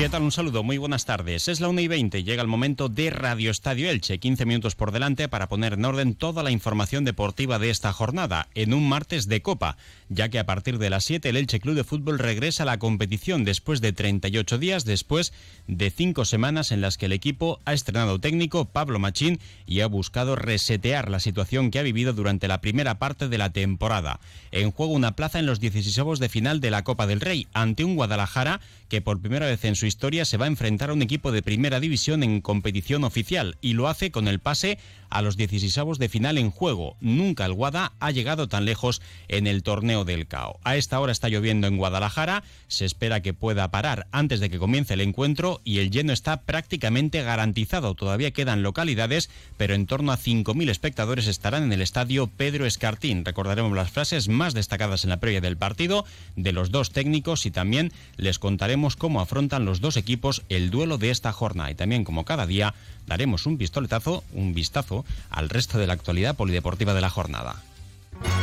¿Qué tal? Un saludo, muy buenas tardes. Es la 1 y 20, llega el momento de Radio Estadio Elche. 15 minutos por delante para poner en orden toda la información deportiva de esta jornada, en un martes de Copa, ya que a partir de las 7 el Elche Club de Fútbol regresa a la competición después de 38 días, después de 5 semanas en las que el equipo ha estrenado técnico Pablo Machín y ha buscado resetear la situación que ha vivido durante la primera parte de la temporada. En juego una plaza en los 16 de final de la Copa del Rey, ante un Guadalajara que por primera vez en su historia se va a enfrentar a un equipo de primera división en competición oficial y lo hace con el pase a los 16 de final en juego. Nunca el Guada ha llegado tan lejos en el torneo del CAO. A esta hora está lloviendo en Guadalajara, se espera que pueda parar antes de que comience el encuentro y el lleno está prácticamente garantizado. Todavía quedan localidades, pero en torno a 5.000 espectadores estarán en el estadio Pedro Escartín. Recordaremos las frases más destacadas en la previa del partido de los dos técnicos y también les contaremos cómo afrontan los dos equipos el duelo de esta jornada y también como cada día daremos un pistoletazo, un vistazo al resto de la actualidad polideportiva de la jornada.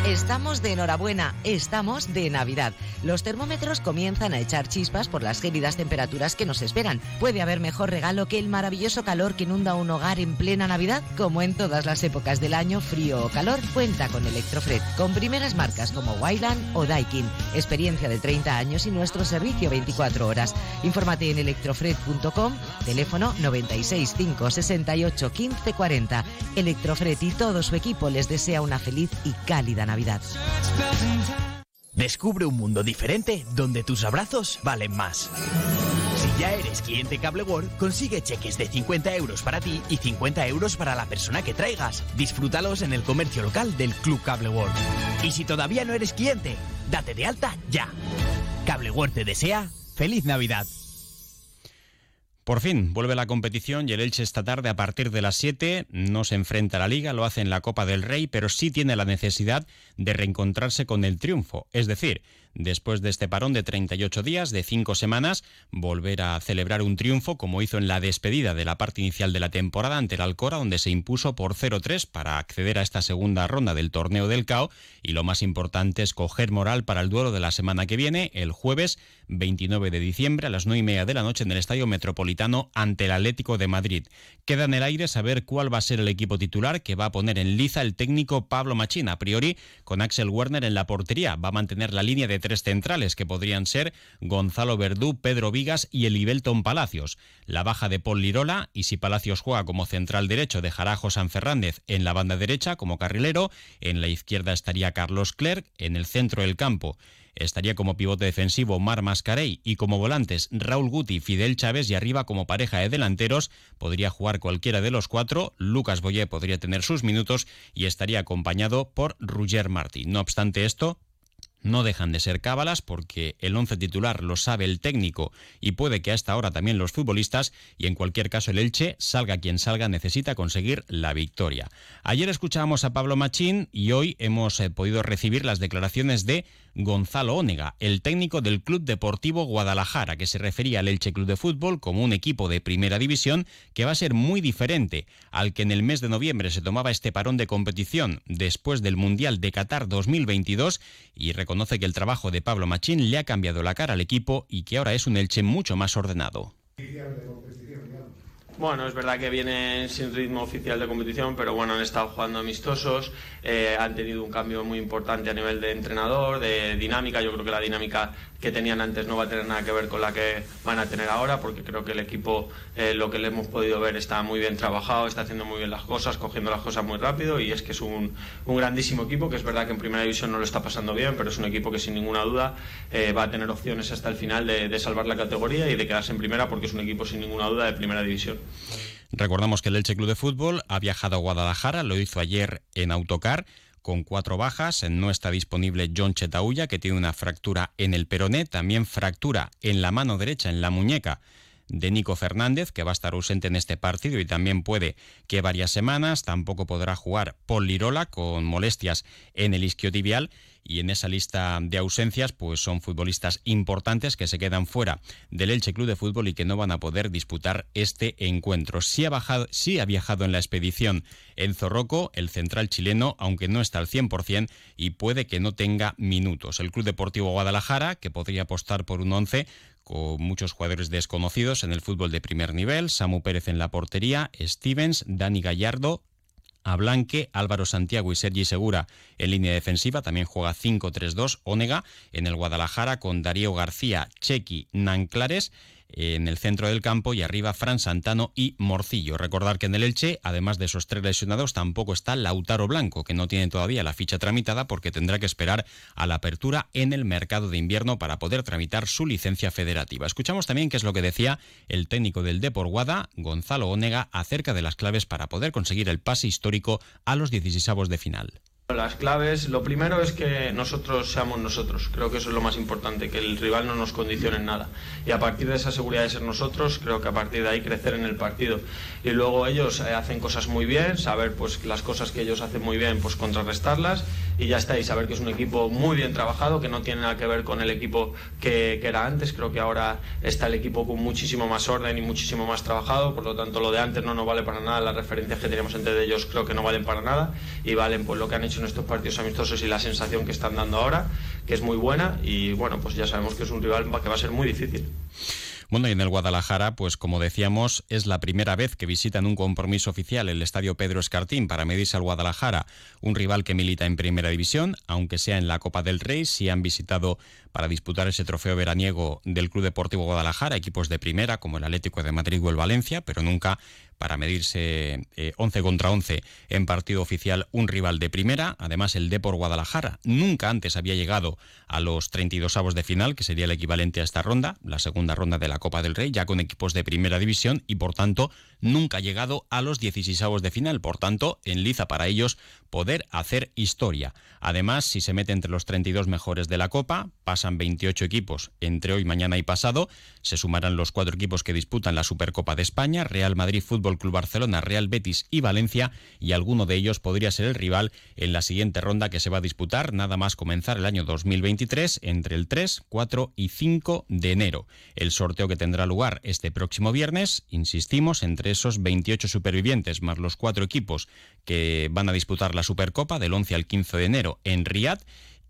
Estamos de enhorabuena, estamos de Navidad. Los termómetros comienzan a echar chispas por las gélidas temperaturas que nos esperan. ¿Puede haber mejor regalo que el maravilloso calor que inunda un hogar en plena Navidad? Como en todas las épocas del año, frío o calor, cuenta con Electrofred, con primeras marcas como Wyland o Daikin. Experiencia de 30 años y nuestro servicio 24 horas. Infórmate en electrofred.com, teléfono 96 568 1540. Electrofred y todo su equipo les desea una feliz y cálida Navidad. Descubre un mundo diferente donde tus abrazos valen más. Si ya eres cliente Cable World, consigue cheques de 50 euros para ti y 50 euros para la persona que traigas. Disfrútalos en el comercio local del Club Cable World. Y si todavía no eres cliente, date de alta ya. Cable World te desea feliz Navidad. Por fin, vuelve la competición y el Elche esta tarde a partir de las 7 no se enfrenta a la Liga, lo hace en la Copa del Rey, pero sí tiene la necesidad de reencontrarse con el triunfo. Es decir, después de este parón de 38 días, de 5 semanas, volver a celebrar un triunfo como hizo en la despedida de la parte inicial de la temporada ante el Alcora, donde se impuso por 0-3 para acceder a esta segunda ronda del torneo del CAO. Y lo más importante es coger moral para el duelo de la semana que viene, el jueves 29 de diciembre a las 9 y media de la noche en el Estadio Metropolitano ante el Atlético de Madrid. Queda en el aire saber cuál va a ser el equipo titular que va a poner en liza el técnico Pablo Machín. A priori, con Axel Werner en la portería, va a mantener la línea de tres centrales que podrían ser Gonzalo Verdú, Pedro Vigas y Elibelton Palacios. La baja de Paul Lirola y si Palacios juega como central derecho dejará a José Fernández en la banda derecha como carrilero, en la izquierda estaría Carlos Clerc, en el centro del campo estaría como pivote defensivo Mar Mascarey y como volantes Raúl Guti, Fidel Chávez y arriba como pareja de delanteros podría jugar cualquiera de los cuatro, Lucas Boyé podría tener sus minutos y estaría acompañado por Roger Martí. No obstante esto, no dejan de ser cábalas porque el once titular lo sabe el técnico y puede que a esta hora también los futbolistas y en cualquier caso el Elche, salga quien salga, necesita conseguir la victoria. Ayer escuchábamos a Pablo Machín y hoy hemos eh, podido recibir las declaraciones de Gonzalo Ónega, el técnico del Club Deportivo Guadalajara, que se refería al Elche Club de Fútbol como un equipo de primera división que va a ser muy diferente al que en el mes de noviembre se tomaba este parón de competición después del Mundial de Qatar 2022 y reconoce que el trabajo de Pablo Machín le ha cambiado la cara al equipo y que ahora es un Elche mucho más ordenado. Bueno, es verdad que vienen sin ritmo oficial de competición, pero bueno, han estado jugando amistosos, eh, han tenido un cambio muy importante a nivel de entrenador, de dinámica. Yo creo que la dinámica que tenían antes no va a tener nada que ver con la que van a tener ahora, porque creo que el equipo, eh, lo que le hemos podido ver, está muy bien trabajado, está haciendo muy bien las cosas, cogiendo las cosas muy rápido y es que es un, un grandísimo equipo, que es verdad que en primera división no lo está pasando bien, pero es un equipo que sin ninguna duda eh, va a tener opciones hasta el final de, de salvar la categoría y de quedarse en primera, porque es un equipo sin ninguna duda de primera división. Recordamos que el Elche Club de Fútbol ha viajado a Guadalajara, lo hizo ayer en autocar con cuatro bajas. No está disponible John Chetauya, que tiene una fractura en el peroné, también fractura en la mano derecha, en la muñeca de Nico Fernández, que va a estar ausente en este partido y también puede que varias semanas. Tampoco podrá jugar Paul Lirola con molestias en el isquiotibial y en esa lista de ausencias pues son futbolistas importantes que se quedan fuera del Elche Club de Fútbol y que no van a poder disputar este encuentro. Sí ha, bajado, sí ha viajado en la expedición en Zorroco, el central chileno, aunque no está al 100% y puede que no tenga minutos. El Club Deportivo Guadalajara, que podría apostar por un 11 con muchos jugadores desconocidos en el fútbol de primer nivel, Samu Pérez en la portería, Stevens, Dani Gallardo, a Blanque, Álvaro Santiago y Sergi Segura en línea defensiva. También juega 5-3-2 Ónega en el Guadalajara con Darío García, Chequi, Nanclares en el centro del campo y arriba Fran Santano y Morcillo. Recordar que en el Elche, además de esos tres lesionados, tampoco está Lautaro Blanco, que no tiene todavía la ficha tramitada porque tendrá que esperar a la apertura en el mercado de invierno para poder tramitar su licencia federativa. Escuchamos también qué es lo que decía el técnico del Depor Guada, Gonzalo Onega, acerca de las claves para poder conseguir el pase histórico a los 16 de final. Las claves, lo primero es que nosotros seamos nosotros, creo que eso es lo más importante, que el rival no nos condicione en nada. Y a partir de esa seguridad de ser nosotros, creo que a partir de ahí crecer en el partido. Y luego ellos eh, hacen cosas muy bien, saber pues las cosas que ellos hacen muy bien, pues contrarrestarlas y ya está, y saber que es un equipo muy bien trabajado, que no tiene nada que ver con el equipo que, que era antes, creo que ahora está el equipo con muchísimo más orden y muchísimo más trabajado, por lo tanto lo de antes no nos vale para nada, las referencias que tenemos entre ellos creo que no valen para nada. Y valen pues lo que han hecho en estos partidos amistosos y la sensación que están dando ahora, que es muy buena. Y bueno, pues ya sabemos que es un rival que va a ser muy difícil. Bueno, y en el Guadalajara, pues como decíamos, es la primera vez que visitan un compromiso oficial el Estadio Pedro Escartín para medirse al Guadalajara, un rival que milita en Primera División, aunque sea en la Copa del Rey, si han visitado para disputar ese trofeo veraniego del Club Deportivo Guadalajara, equipos de primera como el Atlético de Madrid o el Valencia, pero nunca para medirse 11 eh, contra 11 en partido oficial un rival de primera. Además, el Depor Guadalajara nunca antes había llegado a los 32 avos de final, que sería el equivalente a esta ronda, la segunda ronda de la Copa del Rey, ya con equipos de primera división y por tanto nunca ha llegado a los 16 avos de final. Por tanto, en liza para ellos poder hacer historia. Además, si se mete entre los 32 mejores de la Copa, pasan 28 equipos entre hoy, mañana y pasado, se sumarán los cuatro equipos que disputan la Supercopa de España, Real Madrid Fútbol Club Barcelona, Real Betis y Valencia, y alguno de ellos podría ser el rival en la siguiente ronda que se va a disputar nada más comenzar el año 2023 entre el 3, 4 y 5 de enero. El sorteo que tendrá lugar este próximo viernes, insistimos, entre esos 28 supervivientes más los cuatro equipos que van a disputar la Supercopa del 11 al 15 de enero en Riad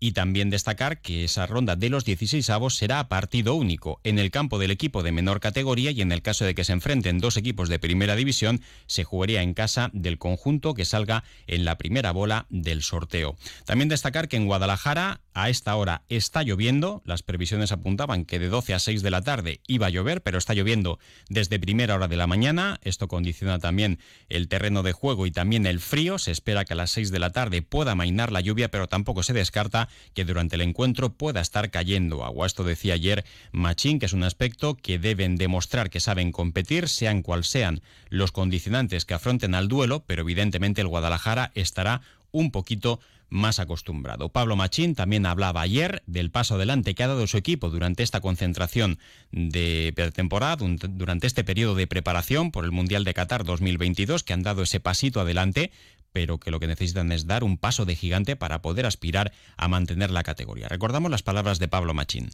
y también destacar que esa ronda de los 16 avos será a partido único en el campo del equipo de menor categoría y en el caso de que se enfrenten dos equipos de primera división se jugaría en casa del conjunto que salga en la primera bola del sorteo. También destacar que en Guadalajara a esta hora está lloviendo, las previsiones apuntaban que de 12 a 6 de la tarde iba a llover, pero está lloviendo desde primera hora de la mañana, esto condiciona también el terreno de juego y también el frío, se espera que a las 6 de la tarde pueda mainar la lluvia, pero tampoco se descarta que durante el encuentro pueda estar cayendo agua. Esto decía ayer Machín, que es un aspecto que deben demostrar que saben competir, sean cual sean los condicionantes que afronten al duelo, pero evidentemente el Guadalajara estará un poquito más acostumbrado. Pablo Machín también hablaba ayer del paso adelante que ha dado su equipo durante esta concentración de pretemporada, durante este periodo de preparación por el Mundial de Qatar 2022, que han dado ese pasito adelante pero que lo que necesitan es dar un paso de gigante para poder aspirar a mantener la categoría. Recordamos las palabras de Pablo Machín.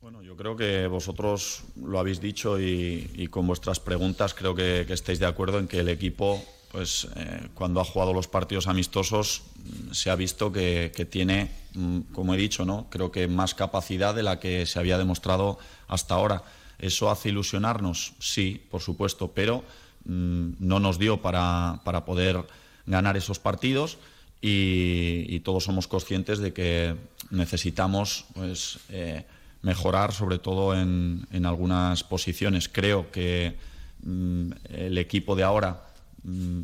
Bueno, yo creo que vosotros lo habéis dicho y, con vuestras preguntas creo que, estáis de acuerdo en que el equipo, pues eh, cuando ha jugado los partidos amistosos, mm, se ha visto que, tiene, mm, como he dicho, ¿no? creo que más capacidad de la que se había demostrado hasta ahora. ¿Eso hace ilusionarnos? Sí, por supuesto, pero mm, no nos dio para, para poder ganar esos partidos y, todos somos conscientes de que necesitamos pues, eh, mejorar, sobre todo en, algunas posiciones. Creo que el equipo de ahora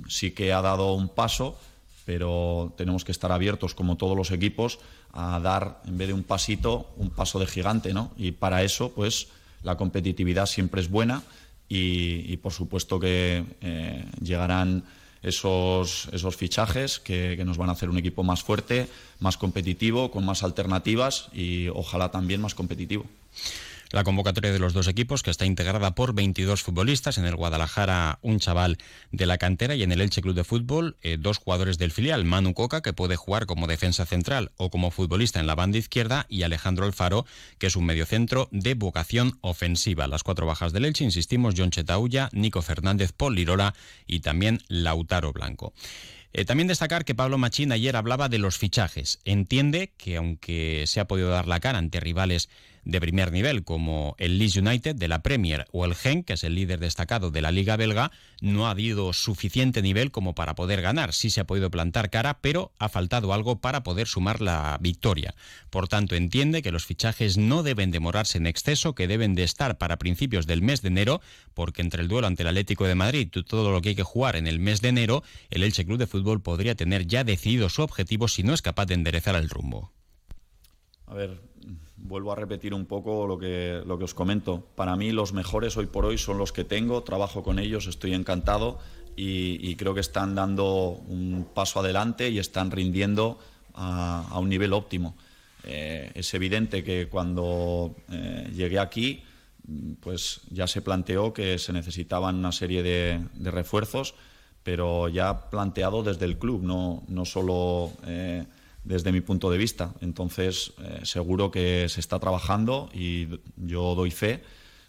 sí que ha dado un paso, pero tenemos que estar abiertos, como todos los equipos, a dar, en vez de un pasito, un paso de gigante. ¿no? Y para eso, pues, la competitividad siempre es buena y, por supuesto que eh, llegarán esos, esos fichajes que, nos van a hacer un equipo más fuerte, más competitivo, con más alternativas y ojalá también más competitivo. La convocatoria de los dos equipos, que está integrada por 22 futbolistas, en el Guadalajara un chaval de la cantera y en el Elche Club de Fútbol eh, dos jugadores del filial, Manu Coca, que puede jugar como defensa central o como futbolista en la banda izquierda, y Alejandro Alfaro, que es un mediocentro de vocación ofensiva. Las cuatro bajas del Elche, insistimos, John Chetaulla, Nico Fernández, Paul Lirola y también Lautaro Blanco. Eh, también destacar que Pablo Machín ayer hablaba de los fichajes. Entiende que aunque se ha podido dar la cara ante rivales de primer nivel, como el Leeds United de la Premier o el Genk, que es el líder destacado de la Liga belga, no ha habido suficiente nivel como para poder ganar. Sí se ha podido plantar cara, pero ha faltado algo para poder sumar la victoria. Por tanto, entiende que los fichajes no deben demorarse en exceso, que deben de estar para principios del mes de enero, porque entre el duelo ante el Atlético de Madrid y todo lo que hay que jugar en el mes de enero, el Elche Club de Fútbol podría tener ya decidido su objetivo si no es capaz de enderezar el rumbo. A ver, vuelvo a repetir un poco lo que, lo que os comento. Para mí los mejores hoy por hoy son los que tengo, trabajo con ellos, estoy encantado y, creo que están dando un paso adelante y están rindiendo a, un nivel óptimo. Eh, es evidente que cuando eh, llegué aquí, pues ya se planteó que se necesitaban una serie de, refuerzos, pero ya planteado desde el club, no, no solo... Eh, desde mi punto de vista. Entonces, eh, seguro que se está trabajando y yo doy fe,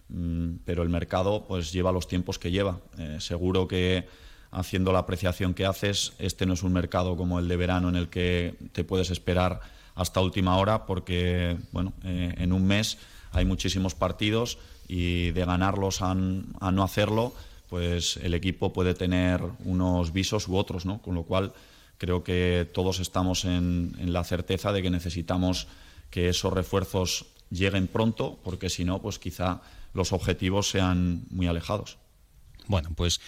mm, pero el mercado pues lleva los tiempos que lleva. Eh, seguro que haciendo la apreciación que haces, este no es un mercado como el de verano en el que te puedes esperar hasta última hora porque, bueno, eh, en un mes hay muchísimos partidos y de ganarlos a, a no hacerlo, pues el equipo puede tener unos visos u otros, ¿no? Con lo cual Creo que todos estamos en, la certeza de que necesitamos que esos refuerzos lleguen pronto, porque si no, pues quizá los objetivos sean muy alejados. Bueno, pues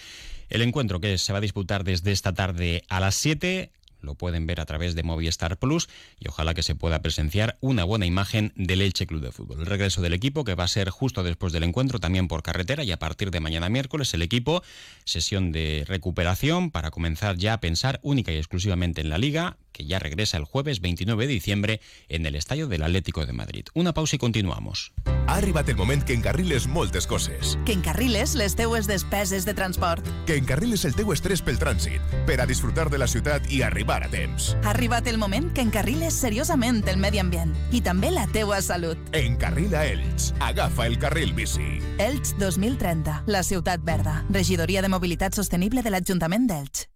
el encuentro que se va a disputar desde esta tarde a las 7 lo pueden ver a través de Movistar Plus y ojalá que se pueda presenciar una buena imagen del Elche Club de Fútbol. El regreso del equipo que va a ser justo después del encuentro también por carretera y a partir de mañana miércoles el equipo sesión de recuperación para comenzar ya a pensar única y exclusivamente en la liga que ya regresa el jueves 29 de diciembre en el Estadio del Atlético de Madrid. Una pausa y continuamos. Ha arribat el moment que encarriles moltes coses. Que encarriles les teues despeses de transport. Que encarriles el teu estrès pel trànsit, per a disfrutar de la ciutat i arribar a temps. Ha arribat el moment que encarriles seriosament el medi ambient i també la teua salut. Encarrila Elx. Agafa el carril bici. Elx 2030, la ciutat verda. Regidoria de Mobilitat Sostenible de l'Ajuntament d'Elx.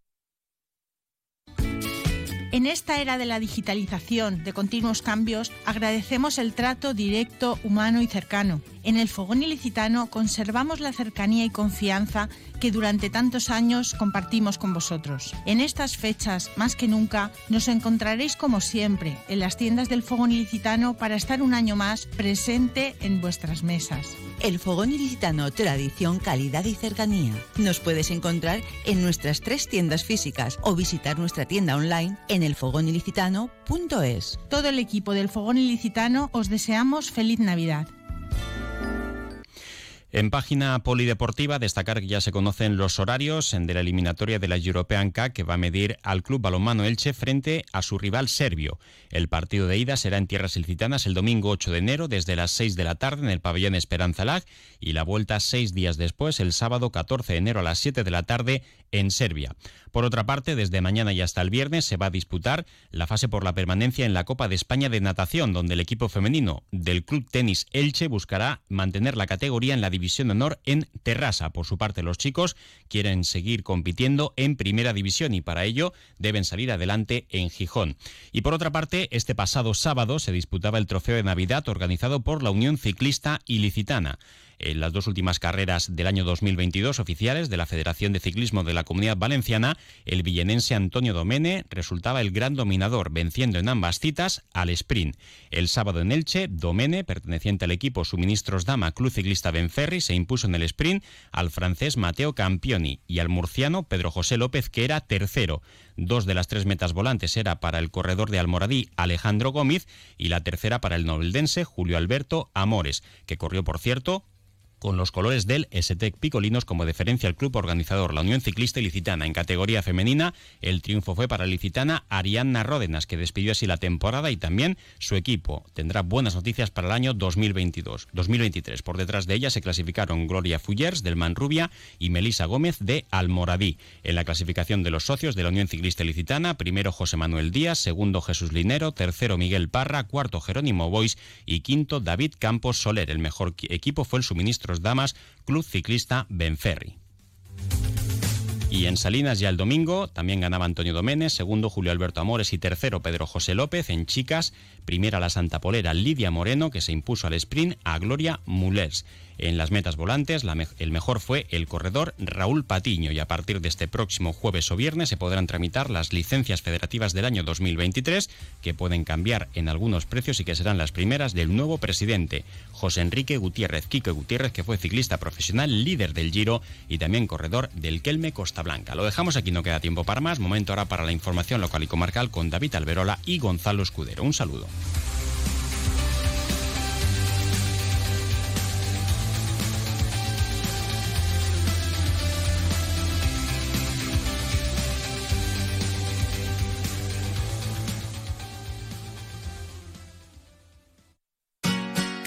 En esta era de la digitalización, de continuos cambios, agradecemos el trato directo, humano y cercano. En el Fogón Ilicitano conservamos la cercanía y confianza que durante tantos años compartimos con vosotros. En estas fechas, más que nunca, nos encontraréis como siempre en las tiendas del Fogón Ilicitano para estar un año más presente en vuestras mesas. El Fogón Ilicitano, tradición, calidad y cercanía. Nos puedes encontrar en nuestras tres tiendas físicas o visitar nuestra tienda online en elfogonilicitano.es. Todo el equipo del Fogón Ilicitano os deseamos feliz Navidad. En página polideportiva, destacar que ya se conocen los horarios de la eliminatoria de la European Cup que va a medir al Club Balonmano Elche frente a su rival serbio. El partido de ida será en tierras ilicitanas el domingo 8 de enero desde las 6 de la tarde en el pabellón Esperanza Lag y la vuelta seis días después, el sábado 14 de enero a las 7 de la tarde en Serbia. Por otra parte, desde mañana y hasta el viernes se va a disputar la fase por la permanencia en la Copa de España de Natación, donde el equipo femenino del Club Tenis Elche buscará mantener la categoría en la División de Honor en Terrassa. Por su parte, los chicos quieren seguir compitiendo en Primera División y para ello deben salir adelante en Gijón. Y por otra parte, este pasado sábado se disputaba el Trofeo de Navidad organizado por la Unión Ciclista Ilicitana. En las dos últimas carreras del año 2022 oficiales de la Federación de Ciclismo de la Comunidad Valenciana, el villenense Antonio Domene resultaba el gran dominador, venciendo en ambas citas al sprint. El sábado en Elche, Domene, perteneciente al equipo Suministros Dama Club Ciclista Benferri, se impuso en el sprint al francés Mateo Campioni y al murciano Pedro José López, que era tercero. Dos de las tres metas volantes era para el corredor de Almoradí Alejandro Gómez y la tercera para el noveldense Julio Alberto Amores, que corrió, por cierto, con los colores del STEC Picolinos como deferencia al club organizador, la Unión Ciclista Ilicitana. En categoría femenina, el triunfo fue para ilicitana Arianna Ródenas, que despidió así la temporada y también su equipo. Tendrá buenas noticias para el año 2022, 2023. Por detrás de ella se clasificaron Gloria Fullers del Manrubia y Melisa Gómez de Almoradí. En la clasificación de los socios de la Unión Ciclista Ilicitana, primero José Manuel Díaz, segundo Jesús Linero, tercero Miguel Parra, cuarto Jerónimo Bois y quinto David Campos Soler. El mejor equipo fue el Damas Club Ciclista Benferri. Y en Salinas ya el domingo también ganaba Antonio Doménez, segundo Julio Alberto Amores y tercero Pedro José López. En chicas, primera la Santa Polera Lidia Moreno, que se impuso al sprint a Gloria Mulers. En las metas volantes, el mejor fue el corredor Raúl Patiño y a partir de este próximo jueves o viernes se podrán tramitar las licencias federativas del año 2023 que pueden cambiar en algunos precios y que serán las primeras del nuevo presidente, José Enrique Gutiérrez, Quique Gutiérrez, que fue ciclista profesional, líder del Giro y también corredor del Kelme Costa Blanca. Lo dejamos aquí, no queda tiempo para más. Momento ahora para la información local y comarcal con David Alberola y Gonzalo Escudero. Un saludo.